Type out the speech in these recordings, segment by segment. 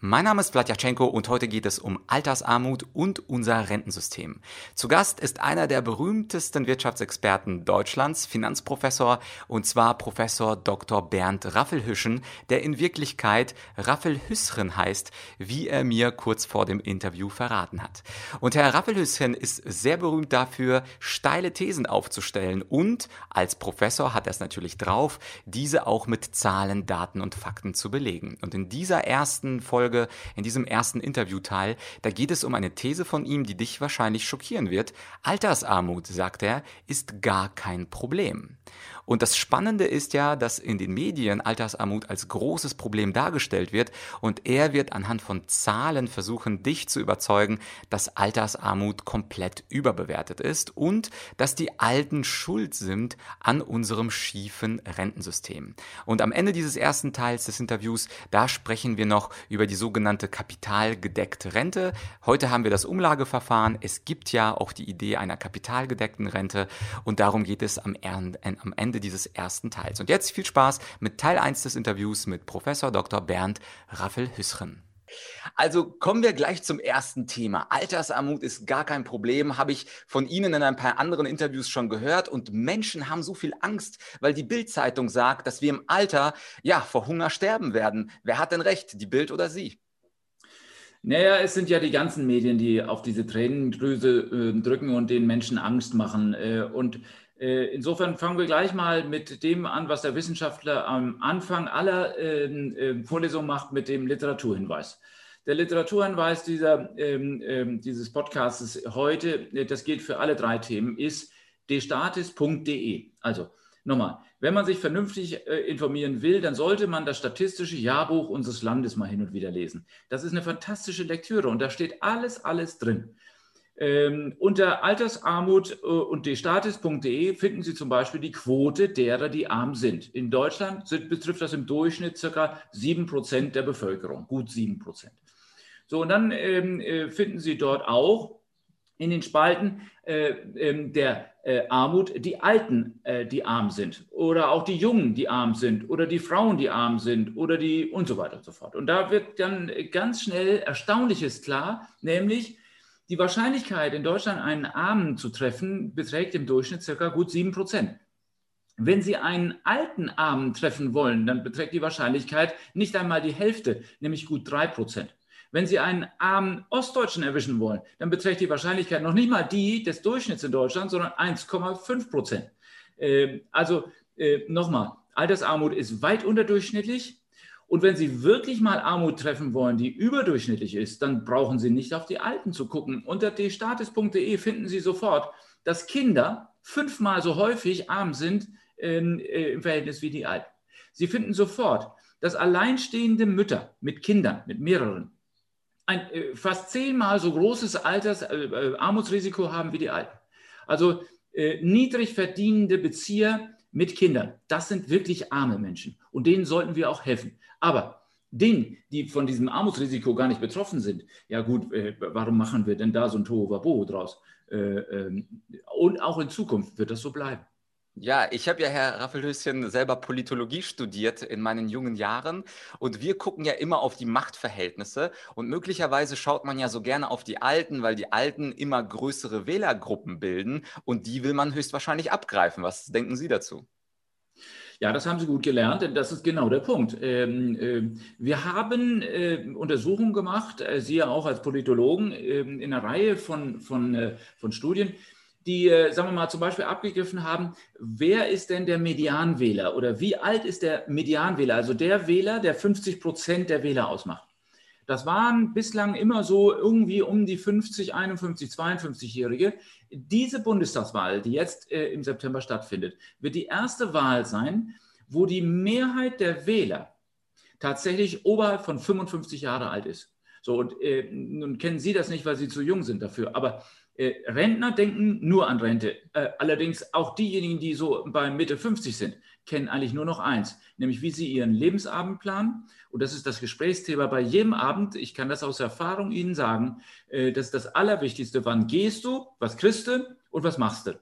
Mein Name ist Vladyachenko und heute geht es um Altersarmut und unser Rentensystem. Zu Gast ist einer der berühmtesten Wirtschaftsexperten Deutschlands, Finanzprofessor, und zwar Professor Dr. Bernd Raffelhüschen, der in Wirklichkeit Raffelhüsschen heißt, wie er mir kurz vor dem Interview verraten hat. Und Herr Raffelhüsschen ist sehr berühmt dafür, steile Thesen aufzustellen und als Professor hat er es natürlich drauf, diese auch mit Zahlen, Daten und Fakten zu belegen. Und in dieser ersten Folge Folge, in diesem ersten Interviewteil, da geht es um eine These von ihm, die dich wahrscheinlich schockieren wird. Altersarmut, sagt er, ist gar kein Problem. Und das Spannende ist ja, dass in den Medien Altersarmut als großes Problem dargestellt wird und er wird anhand von Zahlen versuchen, dich zu überzeugen, dass Altersarmut komplett überbewertet ist und dass die Alten schuld sind an unserem schiefen Rentensystem. Und am Ende dieses ersten Teils des Interviews, da sprechen wir noch über die sogenannte kapitalgedeckte Rente. Heute haben wir das Umlageverfahren. Es gibt ja auch die Idee einer kapitalgedeckten Rente und darum geht es am Ende Ende dieses ersten Teils. Und jetzt viel Spaß mit Teil 1 des Interviews mit Professor Dr. Bernd Raffel-Hüsschen. Also kommen wir gleich zum ersten Thema. Altersarmut ist gar kein Problem, habe ich von Ihnen in ein paar anderen Interviews schon gehört. Und Menschen haben so viel Angst, weil die Bildzeitung sagt, dass wir im Alter ja vor Hunger sterben werden. Wer hat denn recht, die Bild oder Sie? Naja, es sind ja die ganzen Medien, die auf diese Tränendrüse äh, drücken und den Menschen Angst machen. Äh, und insofern fangen wir gleich mal mit dem an, was der Wissenschaftler am Anfang aller ähm, äh, Vorlesungen macht, mit dem Literaturhinweis. Der Literaturhinweis dieser, ähm, ähm, dieses Podcasts heute, äh, das gilt für alle drei Themen, ist destatis.de. Also nochmal, wenn man sich vernünftig äh, informieren will, dann sollte man das statistische Jahrbuch unseres Landes mal hin und wieder lesen. Das ist eine fantastische Lektüre und da steht alles, alles drin. Ähm, unter Altersarmut äh, und destatis.de finden Sie zum Beispiel die Quote derer, die arm sind. In Deutschland sind, betrifft das im Durchschnitt circa 7% der Bevölkerung, gut 7%. So, und dann ähm, äh, finden Sie dort auch in den Spalten äh, äh, der äh, Armut die Alten, äh, die arm sind oder auch die Jungen, die arm sind oder die Frauen, die arm sind oder die und so weiter und so fort. Und da wird dann ganz schnell Erstaunliches klar, nämlich die Wahrscheinlichkeit, in Deutschland einen Armen zu treffen, beträgt im Durchschnitt circa gut 7 Prozent. Wenn Sie einen alten Armen treffen wollen, dann beträgt die Wahrscheinlichkeit nicht einmal die Hälfte, nämlich gut 3 Prozent. Wenn Sie einen armen Ostdeutschen erwischen wollen, dann beträgt die Wahrscheinlichkeit noch nicht mal die des Durchschnitts in Deutschland, sondern 1,5 Prozent. Ähm, also äh, nochmal, Altersarmut ist weit unterdurchschnittlich. Und wenn Sie wirklich mal Armut treffen wollen, die überdurchschnittlich ist, dann brauchen Sie nicht auf die Alten zu gucken. Unter dstatus.de finden Sie sofort, dass Kinder fünfmal so häufig arm sind ähm, äh, im Verhältnis wie die Alten. Sie finden sofort, dass alleinstehende Mütter mit Kindern, mit mehreren, ein äh, fast zehnmal so großes Alters, äh, äh Armutsrisiko haben wie die Alten. Also äh, niedrig verdienende Bezieher mit Kindern, das sind wirklich arme Menschen und denen sollten wir auch helfen. Aber denen, die von diesem Armutsrisiko gar nicht betroffen sind, ja gut, äh, warum machen wir denn da so ein Tohuwabohu draus? Äh, ähm, und auch in Zukunft wird das so bleiben. Ja, ich habe ja, Herr Raffelhöschen, selber Politologie studiert in meinen jungen Jahren und wir gucken ja immer auf die Machtverhältnisse und möglicherweise schaut man ja so gerne auf die Alten, weil die Alten immer größere Wählergruppen bilden und die will man höchstwahrscheinlich abgreifen. Was denken Sie dazu? Ja, das haben Sie gut gelernt, denn das ist genau der Punkt. Ähm, äh, wir haben äh, Untersuchungen gemacht, äh, Sie ja auch als Politologen, ähm, in einer Reihe von, von, äh, von Studien, die, äh, sagen wir mal, zum Beispiel abgegriffen haben, wer ist denn der Medianwähler oder wie alt ist der Medianwähler, also der Wähler, der 50 Prozent der Wähler ausmacht. Das waren bislang immer so irgendwie um die 50, 51, 52-Jährige. Diese Bundestagswahl, die jetzt äh, im September stattfindet, wird die erste Wahl sein, wo die Mehrheit der Wähler tatsächlich oberhalb von 55 Jahre alt ist. So, und äh, nun kennen Sie das nicht, weil Sie zu jung sind dafür, aber Rentner denken nur an Rente. Äh, allerdings auch diejenigen, die so bei Mitte 50 sind, kennen eigentlich nur noch eins, nämlich wie sie ihren Lebensabend planen. Und das ist das Gesprächsthema bei jedem Abend. Ich kann das aus Erfahrung Ihnen sagen. Äh, das ist das Allerwichtigste. Wann gehst du? Was kriegst du? Und was machst du?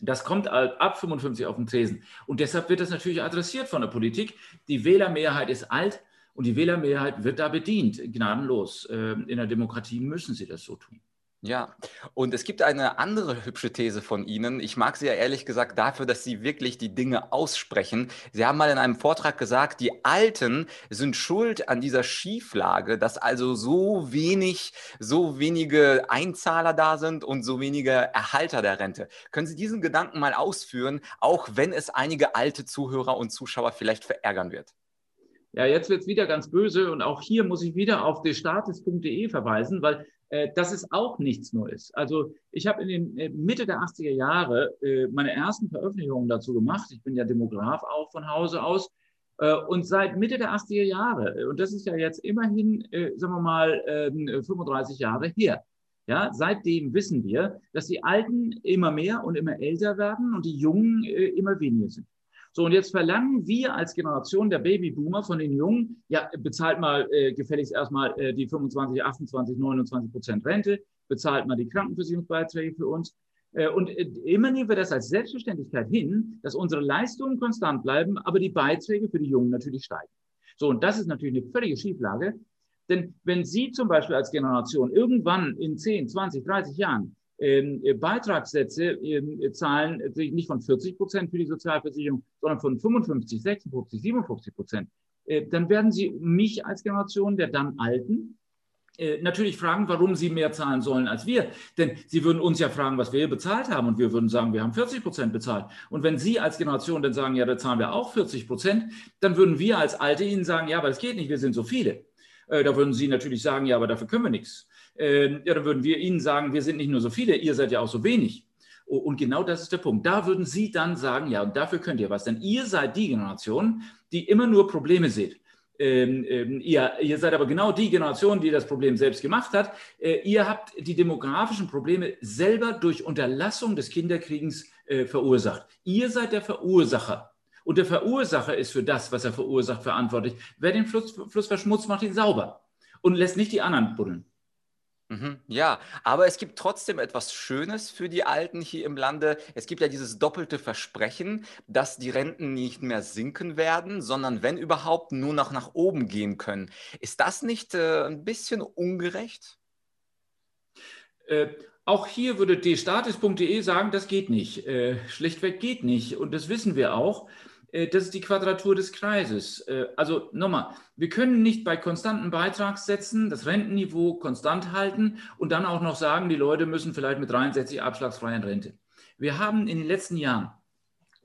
Das kommt ab 55 auf den Tresen. Und deshalb wird das natürlich adressiert von der Politik. Die Wählermehrheit ist alt und die Wählermehrheit wird da bedient, gnadenlos. Ähm, in der Demokratie müssen sie das so tun. Ja, und es gibt eine andere hübsche These von Ihnen. Ich mag Sie ja ehrlich gesagt dafür, dass Sie wirklich die Dinge aussprechen. Sie haben mal in einem Vortrag gesagt, die Alten sind schuld an dieser Schieflage, dass also so wenig, so wenige Einzahler da sind und so wenige Erhalter der Rente. Können Sie diesen Gedanken mal ausführen, auch wenn es einige alte Zuhörer und Zuschauer vielleicht verärgern wird? Ja, jetzt wird es wieder ganz böse und auch hier muss ich wieder auf destatis.de verweisen, weil das ist auch nichts Neues. Also ich habe in den äh, Mitte der 80er Jahre äh, meine ersten Veröffentlichungen dazu gemacht. Ich bin ja Demograf auch von Hause aus. Äh, und seit Mitte der 80er Jahre, äh, und das ist ja jetzt immerhin, äh, sagen wir mal, 35 ähm, Jahre her, ja, seitdem wissen wir, dass die Alten immer mehr und immer älter werden und die Jungen immer weniger sind. So, und jetzt verlangen wir als Generation der Babyboomer von den Jungen, ja, bezahlt mal äh, gefälligst erstmal äh, die 25, 28, 29 Prozent Rente, bezahlt mal die Krankenversicherungsbeiträge für uns. Äh, und äh, immer nehmen wir das als Selbstverständlichkeit hin, dass unsere Leistungen konstant bleiben, aber die Beiträge für die Jungen natürlich steigen. So, und das ist natürlich eine völlige Schieflage. Denn wenn Sie zum Beispiel als Generation irgendwann in 10, 20, 30 Jahren Beitragssätze ähm, zahlen sich nicht von 40 Prozent für die Sozialversicherung, sondern von 55, 56, 57 Prozent. Äh, dann werden Sie mich als Generation der dann Alten äh, natürlich fragen, warum sie mehr zahlen sollen als wir. Denn sie würden uns ja fragen, was wir bezahlt haben und wir würden sagen, wir haben 40 Prozent bezahlt. Und wenn Sie als Generation dann sagen, ja, da zahlen wir auch 40 Prozent, dann würden wir als Alte Ihnen sagen, ja, aber das geht nicht, wir sind so viele. Da würden Sie natürlich sagen, ja, aber dafür können wir nichts äh, ja, dann würden wir Ihnen sagen, wir sind nicht nur so viele, ihr seid ja auch so wenig. Und genau das ist der Punkt. Da würden Sie dann sagen, ja, und dafür könnt ihr was. Denn ihr seid die Generation, die immer nur Probleme seht. Ähm, ähm, ihr, ihr, seid aber genau die Generation, die das Problem selbst gemacht hat. Äh, ihr habt die demografischen Probleme selber durch Unterlassung des Kinderkriegens äh, verursacht. Ihr seid der Verursacher. Und der Verursacher ist für das, was er verursacht, verantwortlich. Wer den Fluss, Fluss verschmutzt, macht ihn sauber und lässt nicht die anderen buddeln. Mhm, ja, aber es gibt trotzdem etwas Schönes für die Alten hier im Lande. Es gibt ja dieses doppelte Versprechen, dass die Renten nicht mehr sinken werden, sondern wenn überhaupt nur noch nach oben gehen können. Ist das nicht äh, ein bisschen ungerecht? Äh, auch hier würde dstatus.de sagen, das geht nicht. Äh, schlichtweg geht nicht. Und das wissen wir auch. Äh, das ist die Quadratur des Kreises. Äh, also nochmal, wir können nicht bei konstanten Beitragssätzen das Rentenniveau konstant halten und dann auch noch sagen, die Leute müssen vielleicht mit 63 abschlagsfreien Rente. Wir haben in den letzten Jahren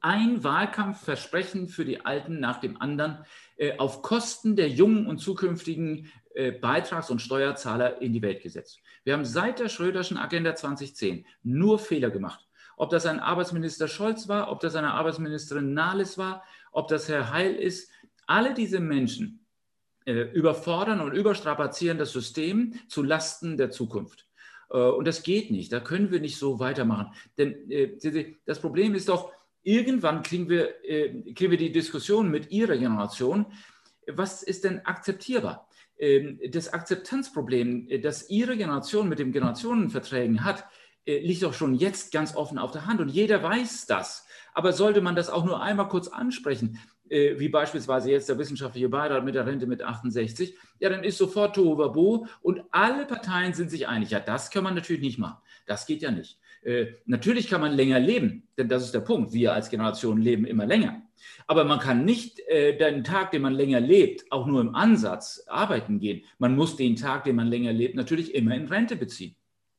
ein Wahlkampfversprechen für die Alten nach dem anderen äh, auf Kosten der jungen und zukünftigen Beitrags- und Steuerzahler in die Welt gesetzt. Wir haben seit der Schröderschen Agenda 2010 nur Fehler gemacht ob das ein Arbeitsminister Scholz war, ob das eine Arbeitsministerin Nahles war, ob das Herr Heil ist. Alle diese Menschen äh, überfordern und überstrapazieren das System zu Lasten der Zukunft. Äh, und das geht nicht. Da können wir nicht so weitermachen. Denn äh, das Problem ist doch, irgendwann kriegen wir, äh, kriegen wir die Diskussion mit Ihrer Generation. Was ist denn akzeptierbar? Ähm, das Akzeptanzproblem, äh, das Ihre Generation mit den Generationenverträgen hat, liegt doch schon jetzt ganz offen auf der Hand und jeder weiß das. Aber sollte man das auch nur einmal kurz ansprechen, äh, wie beispielsweise jetzt der wissenschaftliche Beirat mit der Rente mit 68, ja, dann ist sofort Tohuwabo und alle Parteien sind sich einig. Ja, das kann man natürlich nicht machen. Das geht ja nicht. Äh, natürlich kann man länger leben, denn das ist der Punkt. Wir als Generation leben immer länger. Aber man kann nicht äh, den Tag, den man länger lebt, auch nur im Ansatz arbeiten gehen. Man muss den Tag, den man länger lebt, natürlich immer in Rente beziehen.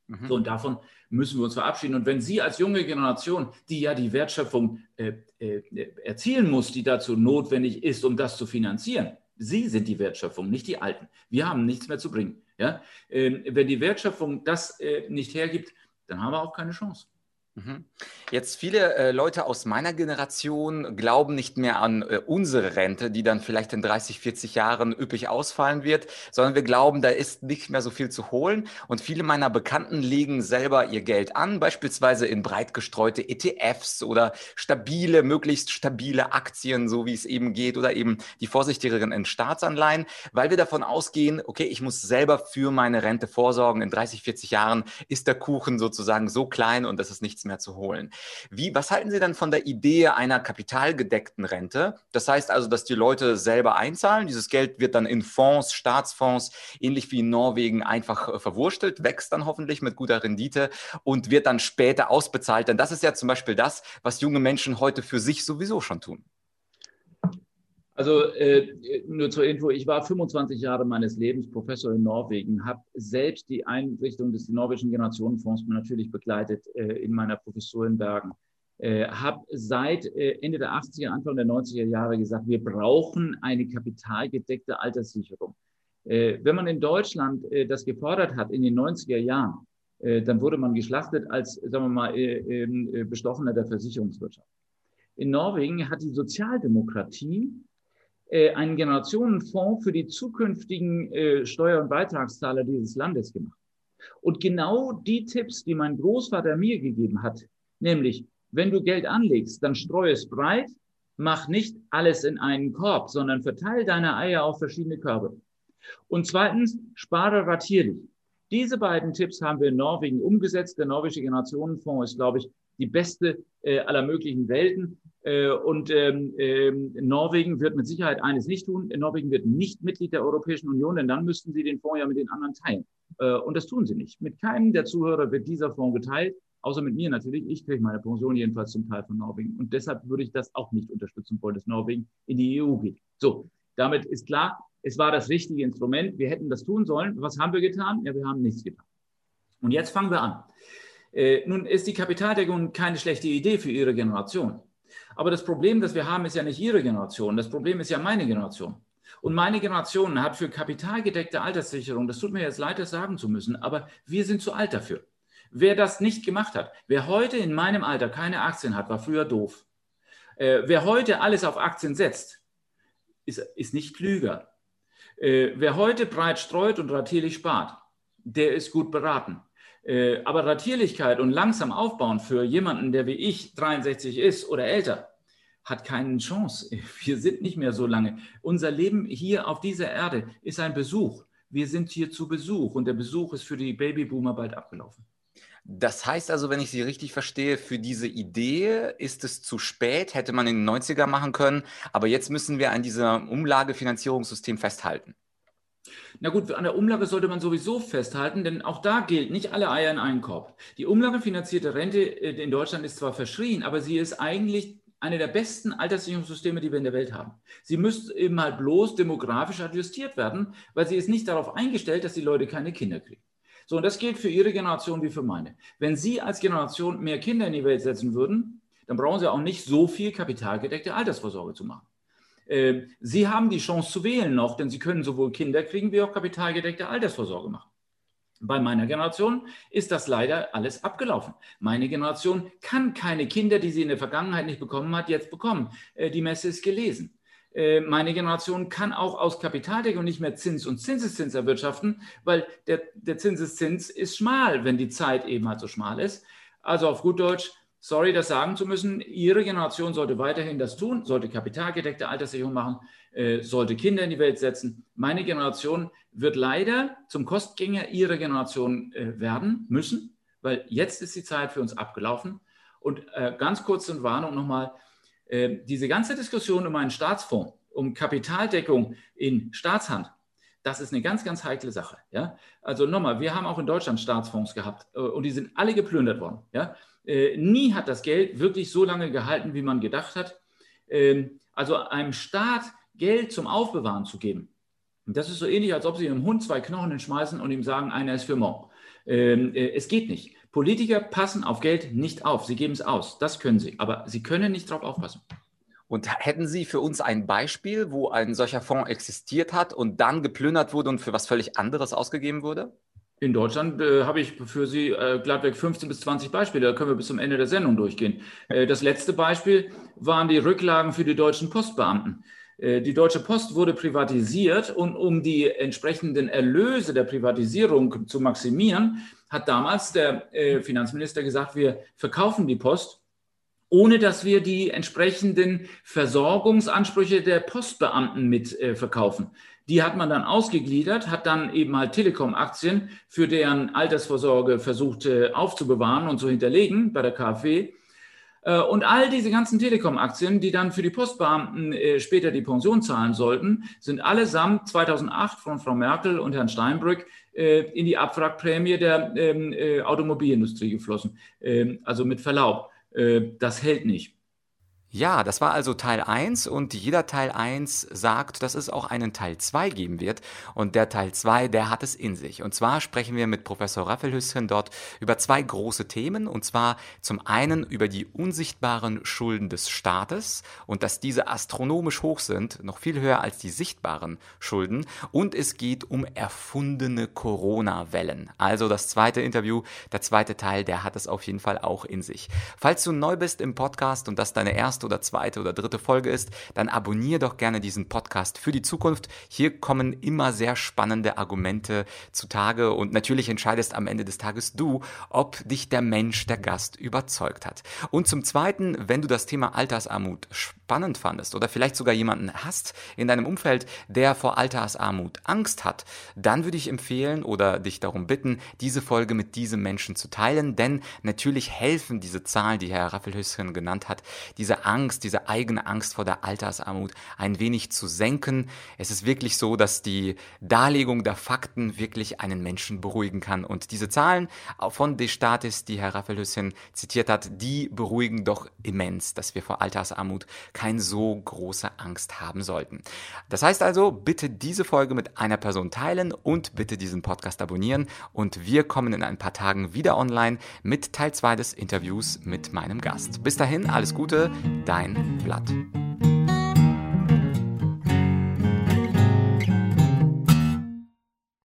Mhm. So, und davon müssen wir uns verabschieden. Und wenn Sie als junge Generation, die ja die Wertschöpfung äh, äh, erzielen muss, die dazu notwendig ist, um das zu finanzieren, Sie sind die Wertschöpfung, nicht die Alten. Wir haben nichts mehr zu bringen. Ja? Ähm, wenn die Wertschöpfung das äh, nicht hergibt, dann haben wir auch keine Chance. Mhm. Jetzt viele äh, Leute aus meiner Generation glauben nicht mehr an äh, unsere Rente, die dann vielleicht in 30, 40 Jahren üppig ausfallen wird, sondern wir glauben, da ist nicht mehr so viel zu holen. Und viele meiner Bekannten legen selber ihr Geld an, beispielsweise in breit gestreute ETFs oder stabile, möglichst stabile Aktien, so wie es eben geht, oder eben die vorsichtigeren in Staatsanleihen, weil wir davon ausgehen, okay, ich muss selber für meine Rente vorsorgen. In 30, 40 Jahren ist der Kuchen sozusagen so klein und das ist nicht nichts mehr zu holen. Wie, was halten Sie denn von der Idee einer kapitalgedeckten Rente? Das heißt also, dass die Leute selber einzahlen. Dieses Geld wird dann in Fonds, Staatsfonds, ähnlich wie in Norwegen, einfach äh, verwurstelt, wächst dann hoffentlich mit guter Rendite und wird dann später ausbezahlt. Denn das ist ja zum Beispiel das, was junge Menschen heute für sich sowieso schon tun. Also äh, nur zur Info, ich war 25 Jahre meines Lebens Professor in Norwegen, habe selbst die Einrichtung des norwegischen Generationenfonds natürlich begleitet äh, in meiner Professur in Bergen. Äh, habe seit äh, Ende der 80er, Anfang der 90er Jahre gesagt, wir brauchen eine kapitalgedeckte Alterssicherung. Äh, wenn man in Deutschland äh, das gefordert hat in den 90er Jahren, dann wurde man geschlachtet als, sagen wir mal, ähm, Bestochener der Versicherungswirtschaft. In Norwegen hat die Sozialdemokratie einen Generationenfonds für die zukünftigen äh, Steuer- und Beitragszahler dieses Landes gemacht. Und genau die Tipps, die mein Großvater mir gegeben hat, nämlich, wenn du Geld anlegst, dann streue es breit, mach nicht alles in einen Korb, sondern verteile deine Eier auf verschiedene Körbe. Und zweitens, spare ratierlich. Diese beiden Tipps haben wir in Norwegen umgesetzt. Der norwegische Generationenfonds ist, glaube ich, die beste äh, aller möglichen Welten. Äh, und ähm, ähm, Norwegen wird mit Sicherheit eines nicht tun. Norwegen wird nicht Mitglied der Europäischen Union, denn dann müssten sie den Fonds ja mit den anderen teilen. Äh, und das tun sie nicht. Mit keinem der Zuhörer wird dieser Fonds geteilt, außer mit mir natürlich. Ich kriege meine Pension jedenfalls zum Teil von Norwegen. Und deshalb würde ich das auch nicht unterstützen wollen, dass Norwegen in die EU geht. So, damit ist klar, es war das richtige Instrument. Wir hätten das tun sollen. Was haben wir getan? Ja, wir haben nichts getan. Und jetzt fangen wir an. Äh, nun ist die Kapitaldeckung keine schlechte Idee für Ihre Generation. Aber das Problem, das wir haben, ist ja nicht Ihre Generation. Das Problem ist ja meine Generation. Und meine Generation hat für kapitalgedeckte Alterssicherung, das tut mir jetzt leid, das sagen zu müssen, aber wir sind zu alt dafür. Wer das nicht gemacht hat, wer heute in meinem Alter keine Aktien hat, war früher doof. Äh, wer heute alles auf Aktien setzt, ist, ist nicht klüger. Äh, wer heute breit streut und ratierlich spart, der ist gut beraten. Äh, aber Ratierlichkeit und langsam aufbauen für jemanden, der wie ich 63 ist oder älter, hat keine Chance. Wir sind nicht mehr so lange. Unser Leben hier auf dieser Erde ist ein Besuch. Wir sind hier zu Besuch und der Besuch ist für die Babyboomer bald abgelaufen. Das heißt also, wenn ich Sie richtig verstehe, für diese Idee ist es zu spät, hätte man in den 90er machen können, aber jetzt müssen wir an diesem Umlagefinanzierungssystem festhalten. Na gut, an der Umlage sollte man sowieso festhalten, denn auch da gilt nicht alle Eier in einen Korb. Die umlagefinanzierte Rente äh, in Deutschland ist zwar verschrien, aber sie ist eigentlich eine der besten Alterssicherungssysteme, die wir in der Welt haben. Sie müsste eben halt bloß demografisch adjustiert werden, weil sie ist nicht darauf eingestellt, dass die Leute keine Kinder kriegen. So, und das gilt für Ihre Generation wie für meine. Wenn Sie als Generation mehr Kinder in die Welt setzen würden, dann brauchen Sie auch nicht so viel kapitalgedeckte Altersvorsorge zu machen. Ähm, Sie haben die Chance zu wählen noch, denn Sie können sowohl Kinder kriegen wie auch kapitalgedeckte Altersvorsorge machen. Bei meiner Generation ist das leider alles abgelaufen. Meine Generation kann keine Kinder, die sie in der Vergangenheit nicht bekommen hat, jetzt bekommen. Äh, die Messe ist gelesen. Äh, meine Generation kann auch aus Kapitaldeckung nicht mehr Zins und Zinseszins erwirtschaften, weil der, der Zinseszins ist schmal, wenn die Zeit eben halt so schmal ist. Also auf gut Deutsch, sorry, das sagen zu müssen, Ihre Generation sollte weiterhin das tun, sollte kapitalgedeckte Alterssicherung machen, äh, sollte Kinder in die Welt setzen. Meine Generation wird leider zum Kostgänger Ihrer Generation äh, werden müssen, weil jetzt ist die Zeit für uns abgelaufen. Und äh, ganz kurze Warnung nochmal, äh, diese ganze Diskussion um einen Staatsfonds, um Kapitaldeckung in Staatshand, das ist eine ganz, ganz heikle Sache. Ja? Also nochmal, wir haben auch in Deutschland Staatsfonds gehabt äh, und die sind alle geplündert worden. Ja? Äh, nie hat das Geld wirklich so lange gehalten, wie man gedacht hat. Ähm, also einem Staat Geld zum Aufbewahren zu geben, das ist so ähnlich, als ob Sie einem Hund zwei Knochen schmeißen und ihm sagen, einer ist für morgen. Ähm, äh, es geht nicht. Politiker passen auf Geld nicht auf. Sie geben es aus. Das können sie. Aber sie können nicht darauf aufpassen. Und hätten Sie für uns ein Beispiel, wo ein solcher Fonds existiert hat und dann geplündert wurde und für was völlig anderes ausgegeben wurde? In Deutschland äh, habe ich für Sie äh, glattweg 15 bis 20 Beispiele. Da können wir bis zum Ende der Sendung durchgehen. Äh, das letzte Beispiel waren die Rücklagen für die deutschen Postbeamten. Äh, die Deutsche Post wurde privatisiert und um die entsprechenden Erlöse der Privatisierung zu maximieren, hat damals der äh, Finanzminister gesagt, wir verkaufen die Post ohne dass wir die entsprechenden Versorgungsansprüche der Postbeamten mit äh, verkaufen. Die hat man dann ausgegliedert, hat dann eben halt Telekom-Aktien für deren Altersvorsorge versucht äh, aufzubewahren und zu hinterlegen bei der KfW. Äh, und all diese ganzen Telekom-Aktien, die dann für die Postbeamten äh, später die Pension zahlen sollten, sind allesamt 2008 von Frau Merkel und Herrn Steinbrück in die Abwrackprämie der ähm, Automobilindustrie geflossen. Ähm, also mit Verlaub, das hält nicht. Ja, das war also Teil 1 und jeder Teil 1 sagt, dass es auch einen Teil 2 geben wird und der Teil 2, der hat es in sich. Und zwar sprechen wir mit Professor Raffelhüsschen dort über zwei große Themen und zwar zum einen über die unsichtbaren Schulden des Staates und dass diese astronomisch hoch sind, noch viel höher als die sichtbaren Schulden und es geht um erfundene Corona-Wellen. Also das zweite Interview, der zweite Teil, der hat es auf jeden Fall auch in sich. Falls du neu bist im Podcast und das deine erste erste oder zweite oder dritte Folge ist, dann abonniere doch gerne diesen Podcast für die Zukunft. Hier kommen immer sehr spannende Argumente zutage und natürlich entscheidest am Ende des Tages du, ob dich der Mensch, der Gast überzeugt hat. Und zum Zweiten, wenn du das Thema Altersarmut spannend fandest oder vielleicht sogar jemanden hast in deinem Umfeld, der vor Altersarmut Angst hat, dann würde ich empfehlen oder dich darum bitten, diese Folge mit diesem Menschen zu teilen, denn natürlich helfen diese Zahlen, die Herr Raffelhüsschen genannt hat, diese Angst, diese eigene Angst vor der Altersarmut ein wenig zu senken. Es ist wirklich so, dass die Darlegung der Fakten wirklich einen Menschen beruhigen kann und diese Zahlen von Destatis, die Herr Raffelhüsschen zitiert hat, die beruhigen doch immens, dass wir vor Altersarmut keine so große Angst haben sollten. Das heißt also, bitte diese Folge mit einer Person teilen und bitte diesen Podcast abonnieren und wir kommen in ein paar Tagen wieder online mit Teil 2 des Interviews mit meinem Gast. Bis dahin, alles Gute, dein Blatt.